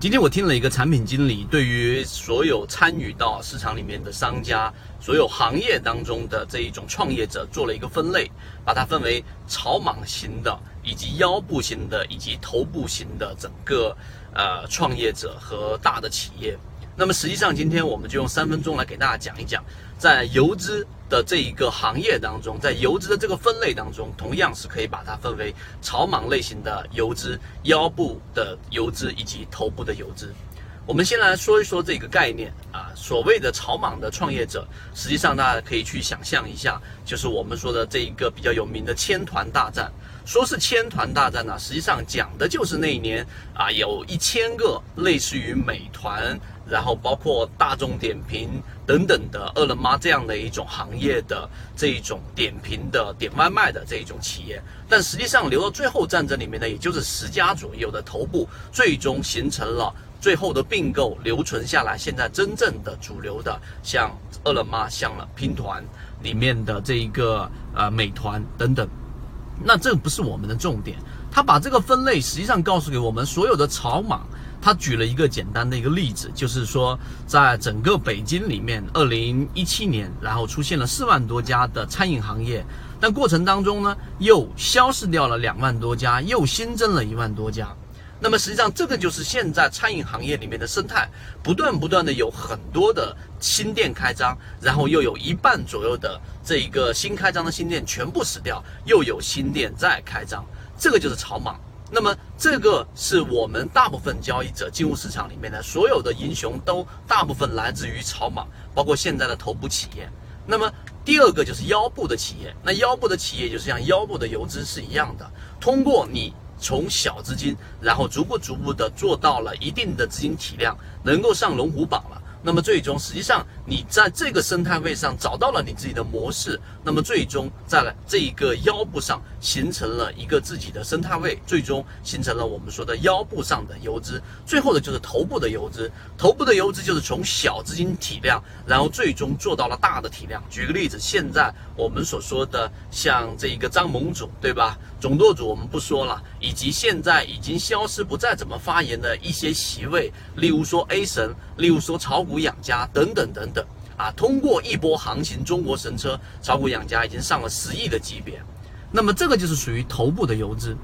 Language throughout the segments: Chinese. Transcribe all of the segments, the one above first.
今天我听了一个产品经理对于所有参与到市场里面的商家，所有行业当中的这一种创业者做了一个分类，把它分为草莽型的，以及腰部型的，以及头部型的整个呃创业者和大的企业。那么实际上，今天我们就用三分钟来给大家讲一讲，在游资的这一个行业当中，在游资的这个分类当中，同样是可以把它分为草莽类型的游资、腰部的游资以及头部的游资。我们先来说一说这个概念啊，所谓的草莽的创业者，实际上大家可以去想象一下，就是我们说的这一个比较有名的千团大战。说是千团大战呢，实际上讲的就是那一年啊，有一千个类似于美团。然后包括大众点评等等的饿了么这样的一种行业的这一种点评的点外卖的这一种企业，但实际上留到最后战争里面呢，也就是十家左右的头部，最终形成了最后的并购，留存下来。现在真正的主流的，像饿了么、像了拼团里面的这一个呃美团等等，那这不是我们的重点。他把这个分类实际上告诉给我们所有的草莽。他举了一个简单的一个例子，就是说，在整个北京里面，二零一七年，然后出现了四万多家的餐饮行业，但过程当中呢，又消失掉了两万多家，又新增了一万多家。那么实际上，这个就是现在餐饮行业里面的生态，不断不断的有很多的新店开张，然后又有一半左右的这一个新开张的新店全部死掉，又有新店在开张，这个就是草莽。那么，这个是我们大部分交易者进入市场里面的所有的英雄，都大部分来自于草莽，包括现在的头部企业。那么，第二个就是腰部的企业。那腰部的企业就是像腰部的游资是一样的，通过你从小资金，然后逐步逐步的做到了一定的资金体量，能够上龙虎榜了。那么最终，实际上你在这个生态位上找到了你自己的模式，那么最终在这一个腰部上形成了一个自己的生态位，最终形成了我们说的腰部上的游资。最后的就是头部的游资，头部的游资就是从小资金体量，然后最终做到了大的体量。举个例子，现在我们所说的像这一个张盟主，对吧？总舵主我们不说了，以及现在已经消失不再怎么发言的一些席位，例如说 A 神，例如说炒股养家等等等等啊，通过一波行情，中国神车炒股养家已经上了十亿的级别，那么这个就是属于头部的游资。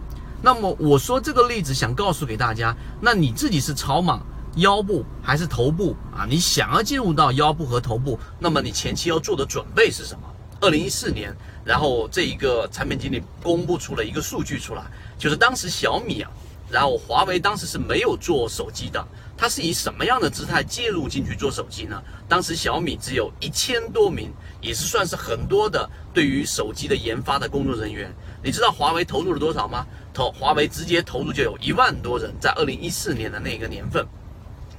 那么我说这个例子想告诉给大家，那你自己是草莽腰部还是头部啊？你想要进入到腰部和头部，那么你前期要做的准备是什么？二零一四年，然后这一个产品经理公布出了一个数据出来，就是当时小米啊，然后华为当时是没有做手机的，它是以什么样的姿态介入进去做手机呢？当时小米只有一千多名，也是算是很多的对于手机的研发的工作人员。你知道华为投入了多少吗？投华为直接投入就有一万多人，在二零一四年的那个年份，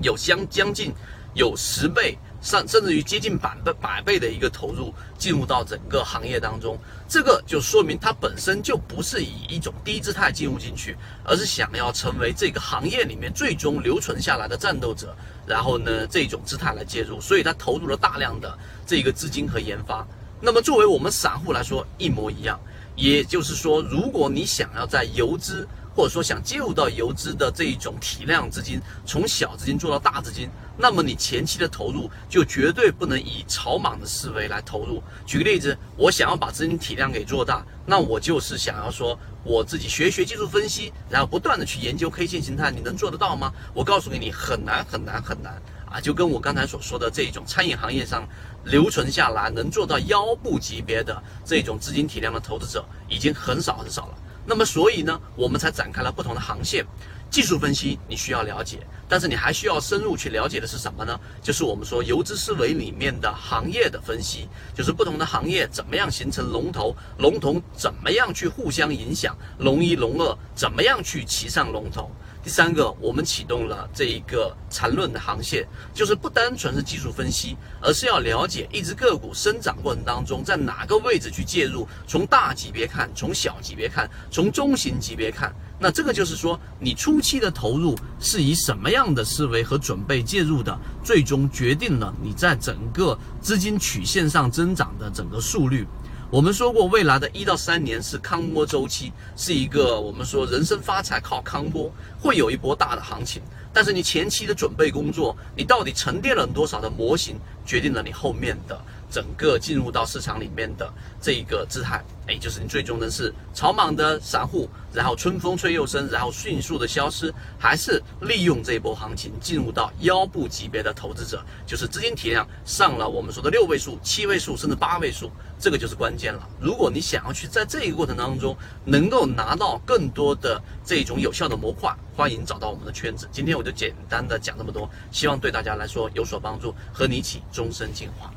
有相将近有十倍。上甚至于接近百倍百倍的一个投入进入到整个行业当中，这个就说明它本身就不是以一种低姿态进入进去，而是想要成为这个行业里面最终留存下来的战斗者，然后呢这种姿态来介入，所以他投入了大量的这个资金和研发。那么作为我们散户来说一模一样，也就是说，如果你想要在游资或者说想介入到游资的这一种体量资金，从小资金做到大资金，那么你前期的投入就绝对不能以草莽的思维来投入。举个例子，我想要把资金体量给做大，那我就是想要说我自己学学技术分析，然后不断的去研究 K 线形态，你能做得到吗？我告诉给你，很难很难很难啊！就跟我刚才所说的这种餐饮行业上留存下来能做到腰部级别的这种资金体量的投资者，已经很少很少了。那么，所以呢，我们才展开了不同的航线。技术分析你需要了解，但是你还需要深入去了解的是什么呢？就是我们说游资思维里面的行业的分析，就是不同的行业怎么样形成龙头，龙头怎么样去互相影响，龙一龙二怎么样去骑上龙头。第三个，我们启动了这一个缠论的航线，就是不单纯是技术分析，而是要了解一只个股生长过程当中，在哪个位置去介入。从大级别看，从小级别看，从中型级别看，那这个就是说，你初期的投入是以什么样的思维和准备介入的，最终决定了你在整个资金曲线上增长的整个速率。我们说过，未来的一到三年是康波周期，是一个我们说人生发财靠康波，会有一波大的行情。但是你前期的准备工作，你到底沉淀了多少的模型，决定了你后面的。整个进入到市场里面的这一个姿态，哎，就是你最终的是草莽的散户，然后春风吹又生，然后迅速的消失，还是利用这一波行情进入到腰部级别的投资者，就是资金体量上了我们说的六位数、七位数甚至八位数，这个就是关键了。如果你想要去在这个过程当中能够拿到更多的这种有效的模块，欢迎找到我们的圈子。今天我就简单的讲这么多，希望对大家来说有所帮助，和你一起终身进化。